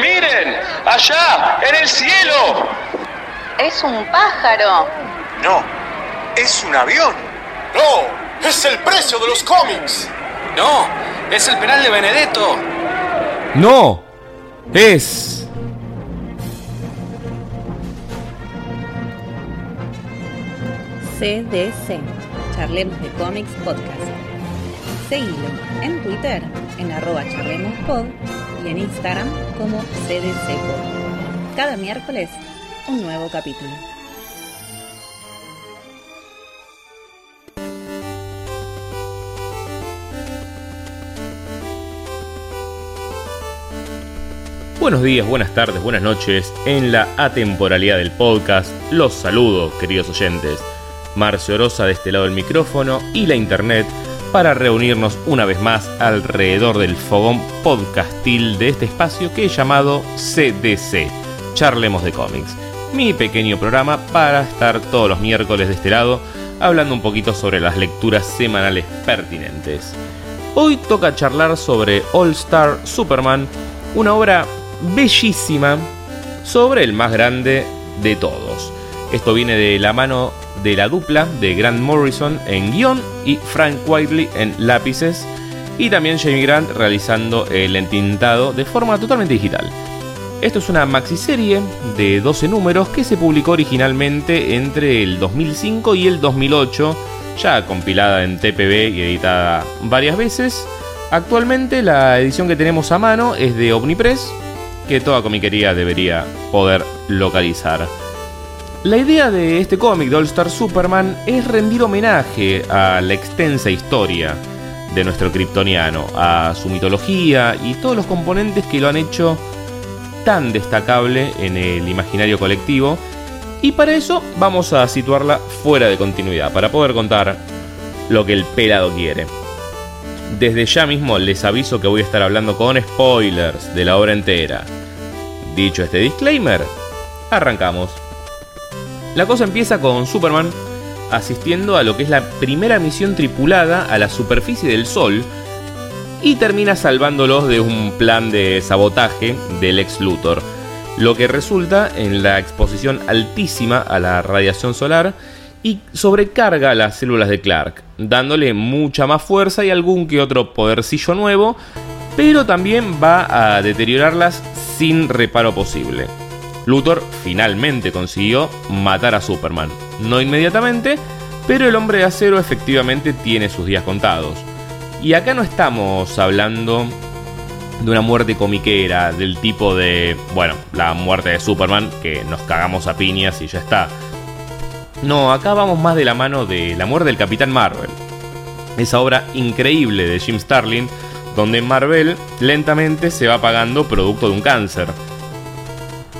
Miren, allá, en el cielo. Es un pájaro. No, es un avión. No, es el precio de los cómics. No, es el penal de Benedetto. No, es... CDC, Charlemos de Cómics Podcast. Seguilo en Twitter en arroba charlemospod y en Instagram como CDCpod. Cada miércoles, un nuevo capítulo. Buenos días, buenas tardes, buenas noches. En la atemporalidad del podcast, los saludo, queridos oyentes. Marcio Orosa de este lado del micrófono y la internet para reunirnos una vez más alrededor del fogón podcastil de este espacio que he llamado CDC, Charlemos de Cómics. Mi pequeño programa para estar todos los miércoles de este lado hablando un poquito sobre las lecturas semanales pertinentes. Hoy toca charlar sobre All Star Superman, una obra bellísima sobre el más grande de todos. Esto viene de la mano de la dupla de Grant Morrison en guion y Frank Whiteley en lápices y también Jamie Grant realizando el entintado de forma totalmente digital. Esto es una maxiserie de 12 números que se publicó originalmente entre el 2005 y el 2008, ya compilada en TPB y editada varias veces. Actualmente la edición que tenemos a mano es de Omnipress, que toda comiquería debería poder localizar. La idea de este cómic de All Star Superman es rendir homenaje a la extensa historia de nuestro kryptoniano, a su mitología y todos los componentes que lo han hecho tan destacable en el imaginario colectivo. Y para eso vamos a situarla fuera de continuidad, para poder contar lo que el pelado quiere. Desde ya mismo les aviso que voy a estar hablando con spoilers de la obra entera. Dicho este disclaimer, arrancamos. La cosa empieza con Superman asistiendo a lo que es la primera misión tripulada a la superficie del Sol y termina salvándolos de un plan de sabotaje del ex Luthor, lo que resulta en la exposición altísima a la radiación solar y sobrecarga las células de Clark, dándole mucha más fuerza y algún que otro podercillo nuevo, pero también va a deteriorarlas sin reparo posible. Luthor finalmente consiguió matar a Superman. No inmediatamente, pero el hombre de acero efectivamente tiene sus días contados. Y acá no estamos hablando de una muerte comiquera del tipo de, bueno, la muerte de Superman, que nos cagamos a piñas y ya está. No, acá vamos más de la mano de la muerte del Capitán Marvel. Esa obra increíble de Jim Starlin, donde Marvel lentamente se va apagando producto de un cáncer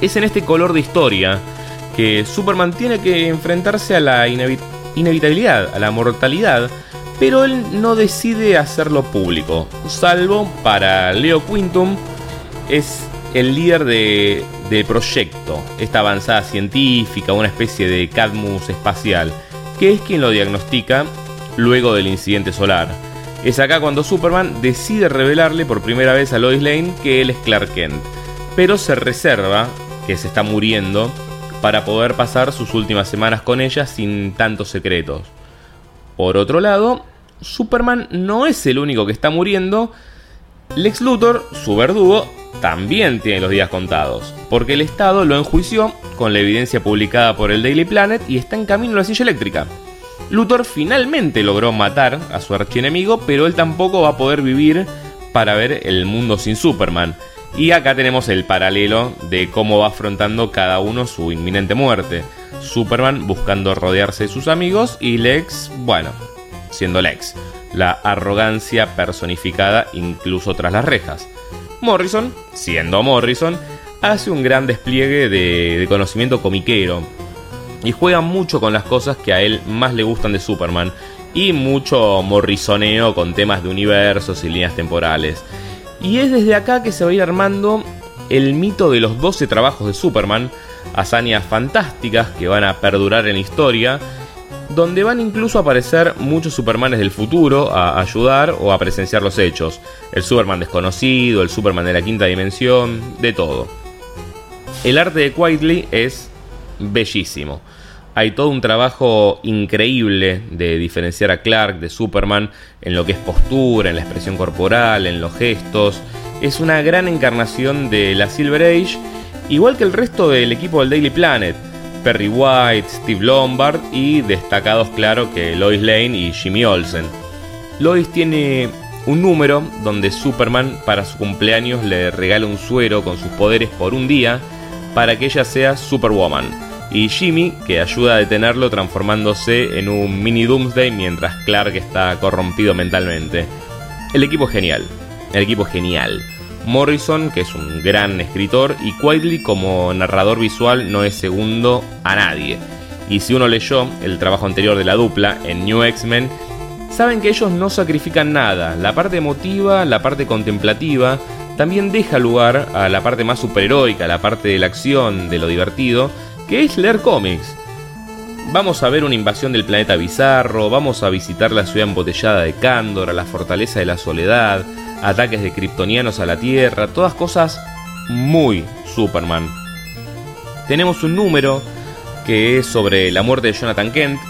es en este color de historia que Superman tiene que enfrentarse a la inevitabilidad, a la mortalidad, pero él no decide hacerlo público, salvo para Leo Quintum, es el líder de, del proyecto, esta avanzada científica, una especie de Cadmus espacial, que es quien lo diagnostica luego del incidente solar. Es acá cuando Superman decide revelarle por primera vez a Lois Lane que él es Clark Kent, pero se reserva que se está muriendo para poder pasar sus últimas semanas con ella sin tantos secretos. Por otro lado, Superman no es el único que está muriendo. Lex Luthor, su verdugo, también tiene los días contados, porque el Estado lo enjuició con la evidencia publicada por el Daily Planet y está en camino a la silla eléctrica. Luthor finalmente logró matar a su archienemigo, pero él tampoco va a poder vivir para ver el mundo sin Superman. Y acá tenemos el paralelo de cómo va afrontando cada uno su inminente muerte. Superman buscando rodearse de sus amigos y Lex, bueno, siendo Lex, la arrogancia personificada incluso tras las rejas. Morrison, siendo Morrison, hace un gran despliegue de, conocimiento comiquero y juega mucho con las cosas que a él más le gustan de Superman y mucho morrisoneo con temas de universos y líneas temporales. Y es desde acá que se va a ir armando el mito de los 12 trabajos de Superman, hazañas fantásticas que van a perdurar en la historia donde van incluso a aparecer muchos Supermanes del futuro a ayudar o a presenciar los hechos. El Superman desconocido, el Superman de la quinta dimensión, de todo. El arte de Quietly es bellísimo. Hay todo un trabajo increíble de diferenciar a Clark de Superman en lo que es postura, en la expresión corporal, en los gestos. Es una gran encarnación de la Silver Age, igual que el resto del equipo del Daily Planet. Perry White, Steve Lombard y destacados claro que Lois Lane y Jimmy Olsen. Lois tiene un número donde Superman para su cumpleaños le regala un suero con sus poderes por un día para que ella sea Superwoman y Jimmy, que ayuda a detenerlo transformándose en un mini Doomsday mientras Clark está corrompido mentalmente. El equipo es genial, el equipo es genial. Morrison, que es un gran escritor, y Quietly como narrador visual no es segundo a nadie. Y si uno leyó el trabajo anterior de la dupla en New X-Men, saben que ellos no sacrifican nada. La parte emotiva, la parte contemplativa, también deja lugar a la parte más superheroica, la parte de la acción, de lo divertido, que es leer cómics. Vamos a ver una invasión del planeta bizarro, vamos a visitar la ciudad embotellada de Cándor, la fortaleza de la soledad, ataques de kryptonianos a la Tierra, todas cosas muy Superman. Tenemos un número que es sobre la muerte de Jonathan Kent,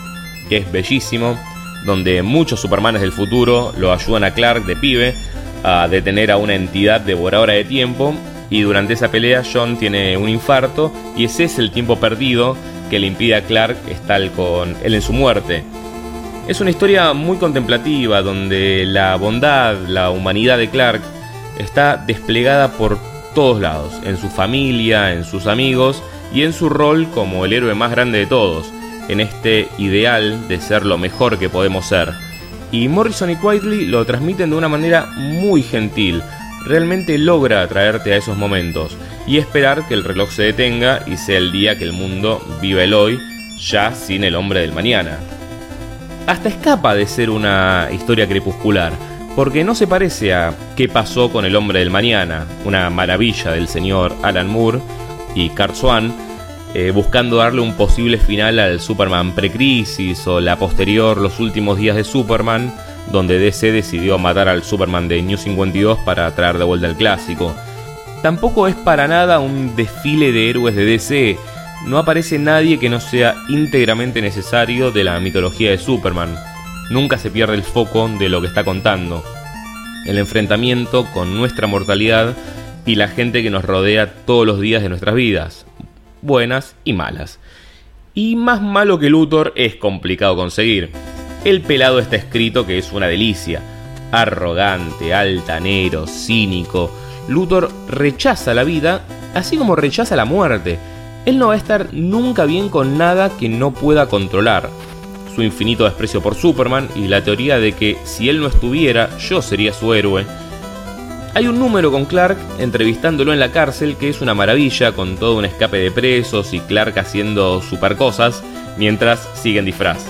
que es bellísimo, donde muchos Supermanes del futuro lo ayudan a Clark de pibe a detener a una entidad devoradora de tiempo y durante esa pelea John tiene un infarto y ese es el tiempo perdido que le impide a Clark estar con él en su muerte. Es una historia muy contemplativa donde la bondad, la humanidad de Clark está desplegada por todos lados, en su familia, en sus amigos y en su rol como el héroe más grande de todos, en este ideal de ser lo mejor que podemos ser. Y Morrison y Quietly lo transmiten de una manera muy gentil, realmente logra atraerte a esos momentos y esperar que el reloj se detenga y sea el día que el mundo viva el hoy, ya sin el hombre del mañana. Hasta escapa de ser una historia crepuscular, porque no se parece a qué pasó con el hombre del mañana, una maravilla del señor Alan Moore y Kurt Swan, eh, buscando darle un posible final al Superman precrisis o la posterior Los últimos días de Superman, donde DC decidió matar al Superman de New 52 para traer de vuelta el clásico. Tampoco es para nada un desfile de héroes de DC, no aparece nadie que no sea íntegramente necesario de la mitología de Superman. Nunca se pierde el foco de lo que está contando. El enfrentamiento con nuestra mortalidad y la gente que nos rodea todos los días de nuestras vidas, buenas y malas. Y más malo que Luthor es complicado conseguir. El pelado está escrito que es una delicia. Arrogante, altanero, cínico. Luthor rechaza la vida, así como rechaza la muerte. Él no va a estar nunca bien con nada que no pueda controlar. Su infinito desprecio por Superman y la teoría de que si él no estuviera, yo sería su héroe. Hay un número con Clark entrevistándolo en la cárcel que es una maravilla con todo un escape de presos y Clark haciendo super cosas mientras sigue en disfraz.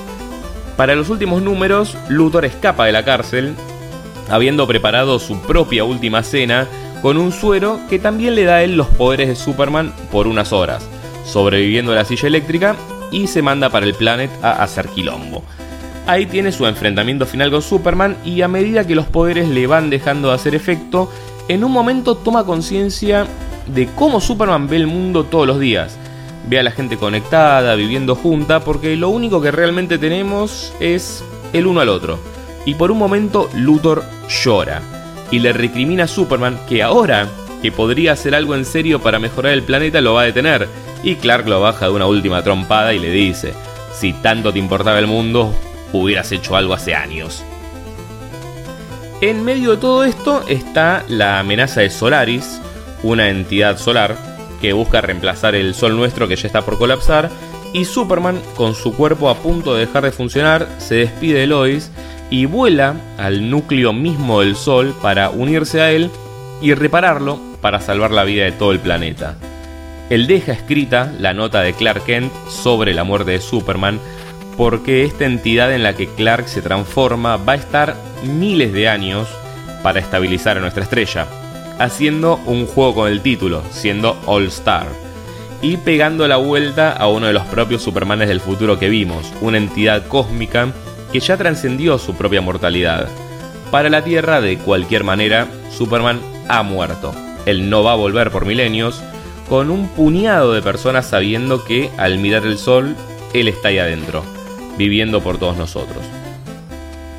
Para los últimos números, Luthor escapa de la cárcel, habiendo preparado su propia última cena con un suero que también le da a él los poderes de Superman por unas horas, sobreviviendo a la silla eléctrica y se manda para el planet a hacer quilombo. Ahí tiene su enfrentamiento final con Superman y a medida que los poderes le van dejando de hacer efecto, en un momento toma conciencia de cómo Superman ve el mundo todos los días ve a la gente conectada, viviendo junta, porque lo único que realmente tenemos es el uno al otro. Y por un momento Luthor llora y le recrimina a Superman que ahora que podría hacer algo en serio para mejorar el planeta lo va a detener. Y Clark lo baja de una última trompada y le dice, si tanto te importaba el mundo, hubieras hecho algo hace años. En medio de todo esto está la amenaza de Solaris, una entidad solar que busca reemplazar el Sol nuestro que ya está por colapsar, y Superman, con su cuerpo a punto de dejar de funcionar, se despide de Lois y vuela al núcleo mismo del Sol para unirse a él y repararlo para salvar la vida de todo el planeta. Él deja escrita la nota de Clark Kent sobre la muerte de Superman, porque esta entidad en la que Clark se transforma va a estar miles de años para estabilizar a nuestra estrella haciendo un juego con el título, siendo All Star. y pegando la vuelta a uno de los propios Supermanes del futuro que vimos, una entidad cósmica que ya trascendió su propia mortalidad. Para la Tierra, de cualquier manera, Superman ha muerto. Él no va a volver por milenios, con un puñado de personas sabiendo que al mirar el sol, él está ahí adentro, viviendo por todos nosotros.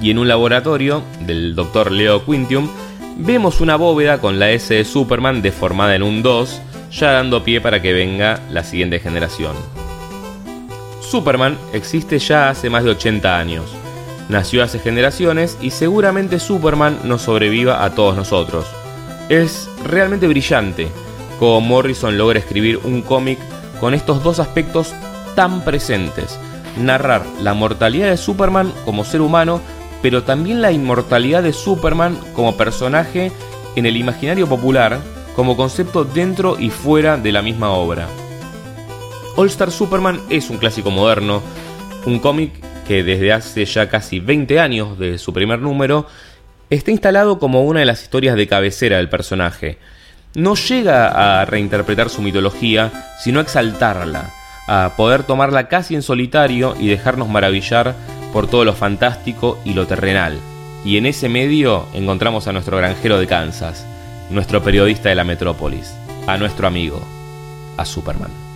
Y en un laboratorio del Dr. Leo Quintium, vemos una bóveda con la S de Superman deformada en un 2, ya dando pie para que venga la siguiente generación. Superman existe ya hace más de 80 años. Nació hace generaciones y seguramente Superman nos sobreviva a todos nosotros. Es realmente brillante cómo Morrison logra escribir un cómic con estos dos aspectos tan presentes. Narrar la mortalidad de Superman como ser humano, pero también la inmortalidad de Superman como personaje en el imaginario popular, como concepto dentro y fuera de la misma obra. All Star Superman es un clásico moderno, un cómic que desde hace ya casi 20 años de su primer número está instalado como una de las historias de cabecera del personaje. No llega a reinterpretar su mitología, sino a exaltarla, a poder tomarla casi en solitario y dejarnos maravillar por todo lo fantástico y lo terrenal. Y en ese medio encontramos a nuestro granjero de Kansas, nuestro periodista de la metrópolis, a nuestro amigo, a Superman.